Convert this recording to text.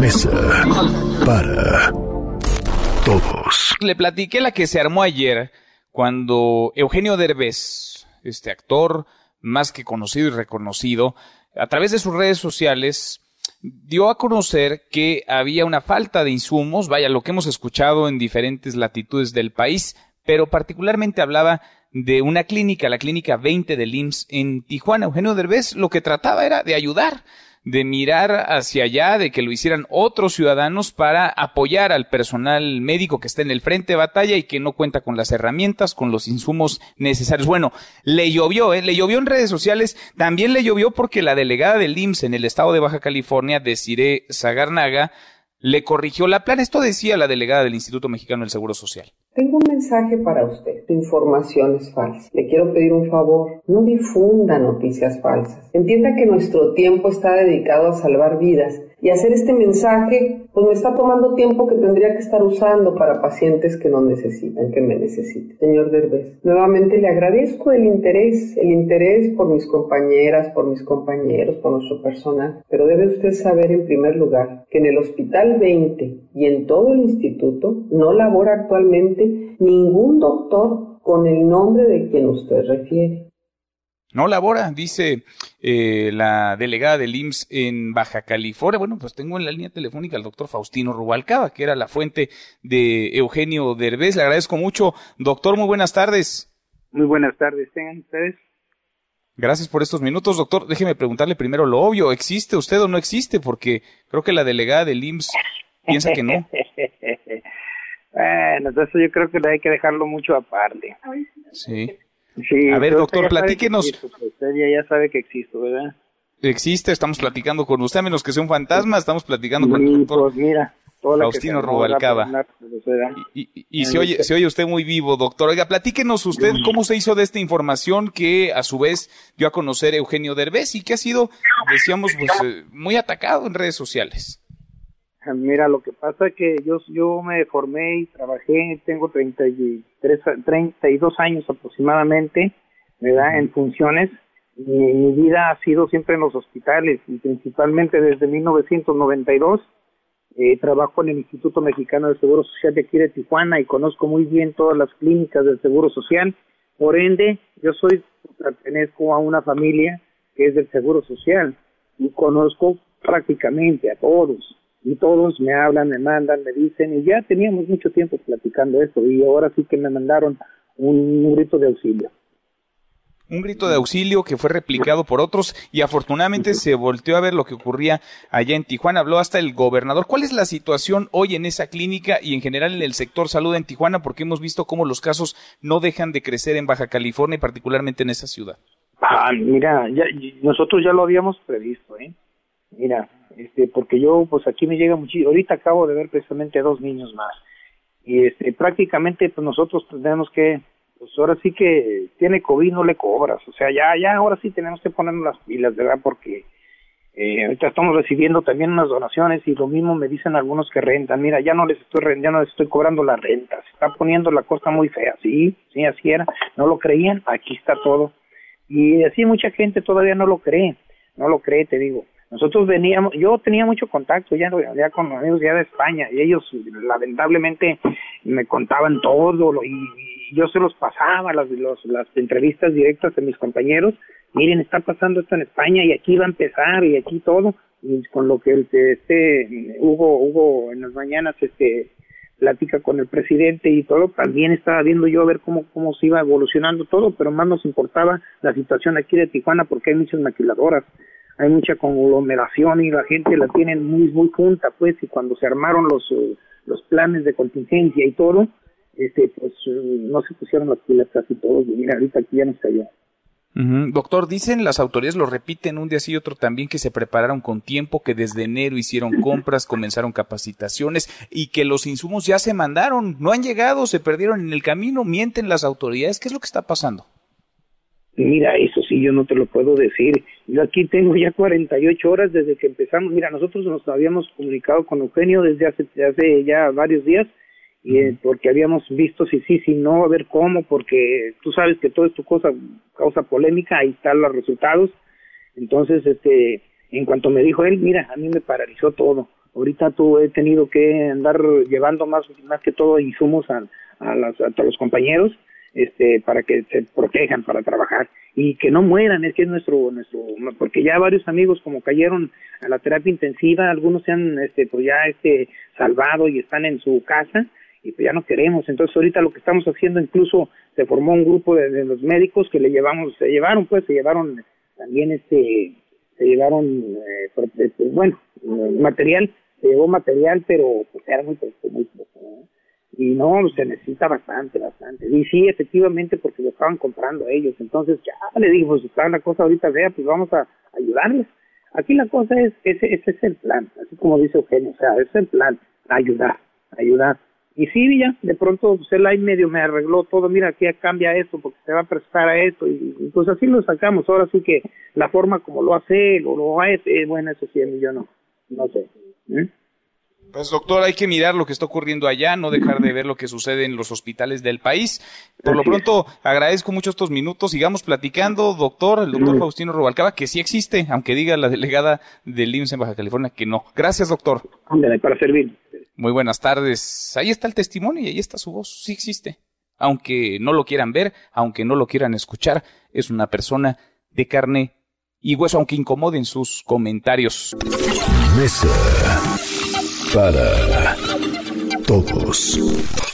mesa para todos. Le platiqué la que se armó ayer cuando Eugenio Derbez, este actor más que conocido y reconocido, a través de sus redes sociales dio a conocer que había una falta de insumos, vaya, lo que hemos escuchado en diferentes latitudes del país, pero particularmente hablaba de una clínica, la clínica 20 del IMSS en Tijuana. Eugenio Derbez lo que trataba era de ayudar de mirar hacia allá, de que lo hicieran otros ciudadanos para apoyar al personal médico que está en el frente de batalla y que no cuenta con las herramientas, con los insumos necesarios. Bueno, le llovió, ¿eh? le llovió en redes sociales, también le llovió porque la delegada del IMSS en el estado de Baja California, Desiree Zagarnaga, le corrigió la plan. Esto decía la delegada del Instituto Mexicano del Seguro Social. Tengo un mensaje para usted. Tu información es falsa. Le quiero pedir un favor. No difunda noticias falsas. Entienda que nuestro tiempo está dedicado a salvar vidas y hacer este mensaje pues me está tomando tiempo que tendría que estar usando para pacientes que no necesitan, que me necesiten. Señor Derbez, nuevamente le agradezco el interés, el interés por mis compañeras, por mis compañeros, por nuestro personal, pero debe usted saber en primer lugar que en el Hospital 20 y en todo el instituto no labora actualmente ningún doctor con el nombre de quien usted refiere. No labora, dice eh, la delegada del IMSS en Baja California. Bueno, pues tengo en la línea telefónica al doctor Faustino Rubalcaba, que era la fuente de Eugenio Derbez. Le agradezco mucho. Doctor, muy buenas tardes. Muy buenas tardes, tengan ustedes. Gracias por estos minutos, doctor. Déjeme preguntarle primero lo obvio. ¿Existe usted o no existe? Porque creo que la delegada del IMSS piensa que no. bueno, eso yo creo que hay que dejarlo mucho aparte. Sí a ver, doctor, platíquenos. usted ya, sabe que existo, ¿verdad? Existe, estamos platicando con usted, a menos que sea un fantasma, estamos platicando con el doctor pues mira, Faustino Rubalcaba. Y, y, se, oye, se oye usted muy vivo, doctor. Oiga, platíquenos usted cómo se hizo de esta información que a su vez dio a conocer Eugenio Derbez y que ha sido, decíamos, pues, eh, muy atacado en redes sociales. Mira, lo que pasa es que yo, yo me formé y trabajé, tengo 33, 32 años aproximadamente, ¿verdad? En funciones. Mi, mi vida ha sido siempre en los hospitales y principalmente desde 1992. Eh, trabajo en el Instituto Mexicano del Seguro Social de aquí de Tijuana y conozco muy bien todas las clínicas del Seguro Social. Por ende, yo soy, pertenezco a una familia que es del Seguro Social y conozco prácticamente a todos y todos me hablan, me mandan, me dicen, y ya teníamos mucho tiempo platicando esto, y ahora sí que me mandaron un, grito de auxilio. Un grito de auxilio que fue replicado por otros y afortunadamente se volteó a ver lo que ocurría allá en Tijuana. Habló hasta el gobernador. ¿Cuál es la situación hoy en esa clínica y en general en el sector salud en Tijuana? Porque hemos visto cómo los casos no dejan de crecer en Baja California y particularmente en esa ciudad. Ah, mira, ya, nosotros ya lo habíamos previsto, ¿eh? Mira, este, porque yo, pues aquí me llega muchísimo. Ahorita acabo de ver precisamente dos niños más. Y este, prácticamente, pues nosotros tenemos que, pues ahora sí que tiene COVID, no le cobras. O sea, ya, ya, ahora sí tenemos que ponernos las pilas, ¿verdad? Porque eh, ahorita estamos recibiendo también unas donaciones y lo mismo me dicen algunos que rentan. Mira, ya no les estoy ya no les estoy cobrando la renta. Se está poniendo la cosa muy fea. Sí, sí, así era. No lo creían. Aquí está todo. Y así mucha gente todavía no lo cree. No lo cree, te digo. Nosotros veníamos, yo tenía mucho contacto ya, con amigos ya de España y ellos lamentablemente me contaban todo y, yo se los pasaba las, las entrevistas directas de mis compañeros. Miren, está pasando esto en España y aquí va a empezar y aquí todo. Y con lo que este Hugo, Hugo en las mañanas este plática con el presidente y todo, también estaba viendo yo a ver cómo, cómo se iba evolucionando todo, pero más nos importaba la situación aquí de Tijuana porque hay muchas maquiladoras hay mucha conglomeración y la gente la tiene muy muy junta pues y cuando se armaron los eh, los planes de contingencia y todo este pues eh, no se pusieron las pilas casi todos y mira ahorita aquí ya no está allá Doctor, dicen las autoridades, lo repiten un día sí y otro también, que se prepararon con tiempo, que desde enero hicieron compras, comenzaron capacitaciones y que los insumos ya se mandaron, no han llegado, se perdieron en el camino, mienten las autoridades. ¿Qué es lo que está pasando? Mira, eso sí, yo no te lo puedo decir. Yo aquí tengo ya 48 horas desde que empezamos. Mira, nosotros nos habíamos comunicado con Eugenio desde hace, hace ya varios días, y eh, porque habíamos visto si sí, si no, a ver cómo, porque tú sabes que todo esto cosa causa polémica, ahí están los resultados. Entonces, este, en cuanto me dijo él, mira, a mí me paralizó todo. ahorita tú he tenido que andar llevando más, más que todo insumos a, a, a los compañeros este, para que se protejan para trabajar y que no mueran, es que es nuestro, nuestro, porque ya varios amigos como cayeron a la terapia intensiva, algunos se han, este, pues ya, este, salvado y están en su casa y pues ya no queremos, entonces ahorita lo que estamos haciendo incluso se formó un grupo de, los médicos que le llevamos, se llevaron pues, se llevaron también este, se llevaron, eh, pues, bueno, material, se llevó material, pero pues era muy, muy y no, se necesita bastante, bastante. Y sí, efectivamente, porque lo estaban comprando ellos. Entonces, ya le digo, pues está la cosa ahorita vea, pues vamos a ayudarles. Aquí la cosa es, ese, ese es el plan, así como dice Eugenio, o sea, ese es el plan, ayudar, ayudar. Y sí, ya, de pronto, pues él ahí medio me arregló todo, mira, aquí cambia esto, porque se va a prestar a esto, y pues así lo sacamos. Ahora sí que la forma como lo hace o lo hace, bueno, eso sí, yo no, no sé. ¿eh? Pues doctor, hay que mirar lo que está ocurriendo allá, no dejar de ver lo que sucede en los hospitales del país. Por lo pronto, agradezco mucho estos minutos. Sigamos platicando, doctor, el doctor Faustino Robalcaba, que sí existe, aunque diga la delegada del IMSS en Baja California que no. Gracias, doctor. para servir. Muy buenas tardes. Ahí está el testimonio y ahí está su voz. Sí existe. Aunque no lo quieran ver, aunque no lo quieran escuchar, es una persona de carne y hueso, aunque incomoden sus comentarios para todos.